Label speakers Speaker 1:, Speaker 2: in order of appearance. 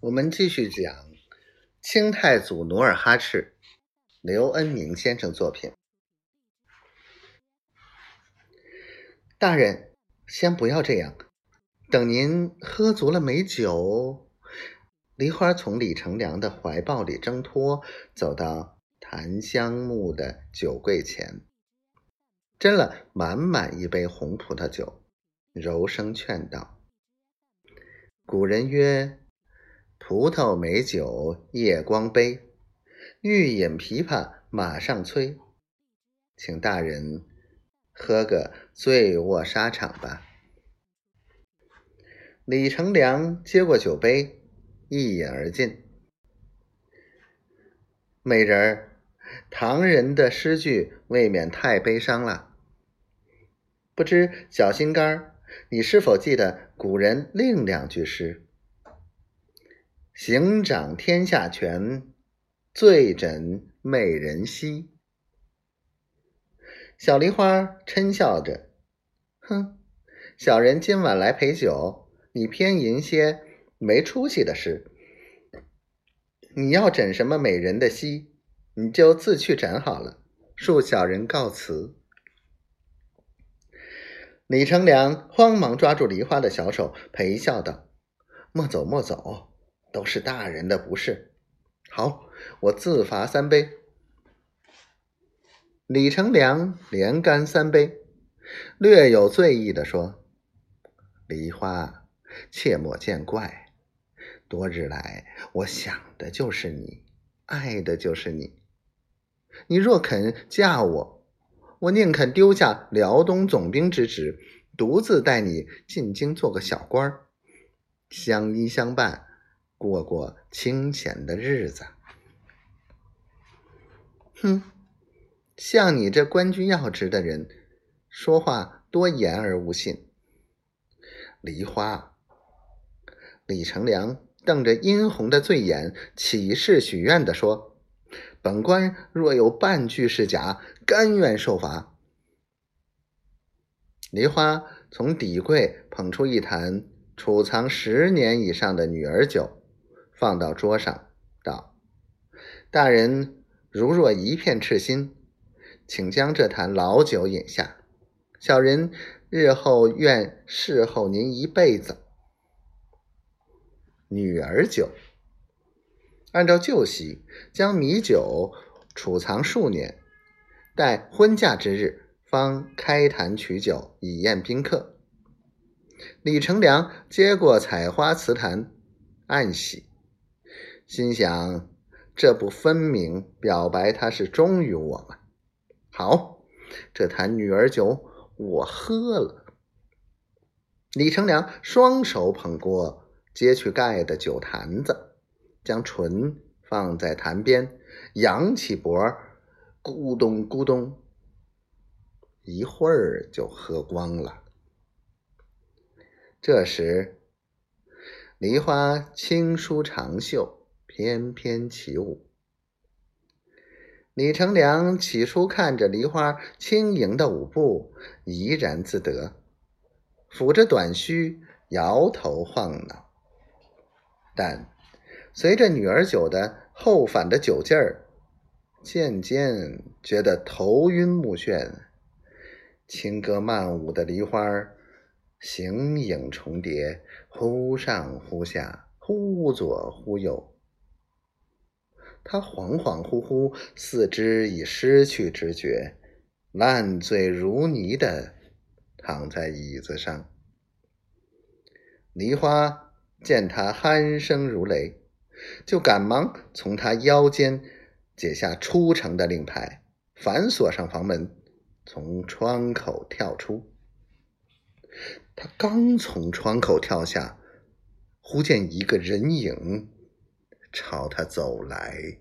Speaker 1: 我们继续讲清太祖努尔哈赤，刘恩明先生作品。大人，先不要这样，等您喝足了美酒。梨花从李成梁的怀抱里挣脱，走到檀香木的酒柜前，斟了满满一杯红葡萄酒，柔声劝道：“古人曰。”葡萄美酒夜光杯，欲饮琵琶马上催。请大人喝个醉卧沙场吧。李成梁接过酒杯，一饮而尽。美人儿，唐人的诗句未免太悲伤了。不知小心肝儿，你是否记得古人另两句诗？行掌天下权，醉枕美人膝。小梨花嗔笑着：“哼，小人今晚来陪酒，你偏吟些没出息的诗。你要枕什么美人的膝，你就自去枕好了。恕小人告辞。”李成梁慌忙抓住梨花的小手，陪笑道：“莫走，莫走。”都是大人的不是。好，我自罚三杯。李成梁连干三杯，略有醉意的说：“梨花，切莫见怪。多日来，我想的就是你，爱的就是你。你若肯嫁我，我宁肯丢下辽东总兵之职，独自带你进京做个小官儿，相依相伴。”过过清闲的日子，哼！像你这官居要职的人，说话多言而无信。梨花，李成梁瞪着殷红的醉眼，起誓许愿的说：“本官若有半句是假，甘愿受罚。”梨花从底柜捧出一坛储藏十年以上的女儿酒。放到桌上，道：“大人如若一片赤心，请将这坛老酒饮下。小人日后愿侍候您一辈子。”女儿酒，按照旧习，将米酒储藏数年，待婚嫁之日方开坛取酒以宴宾客。李成梁接过采花瓷坛，暗喜。心想，这不分明表白他是忠于我吗？好，这坛女儿酒我喝了。李成梁双手捧过揭去盖的酒坛子，将唇放在坛边，扬起脖，咕咚咕咚，一会儿就喝光了。这时，梨花轻舒长袖。翩翩起舞，李成梁起初看着梨花轻盈的舞步，怡然自得，抚着短须，摇头晃脑。但随着女儿酒的后返的酒劲儿，渐渐觉得头晕目眩，轻歌曼舞的梨花形影重叠，忽上忽下，忽左忽右。他恍恍惚惚，四肢已失去知觉，烂醉如泥的躺在椅子上。梨花见他鼾声如雷，就赶忙从他腰间解下出城的令牌，反锁上房门，从窗口跳出。他刚从窗口跳下，忽见一个人影。朝他走来。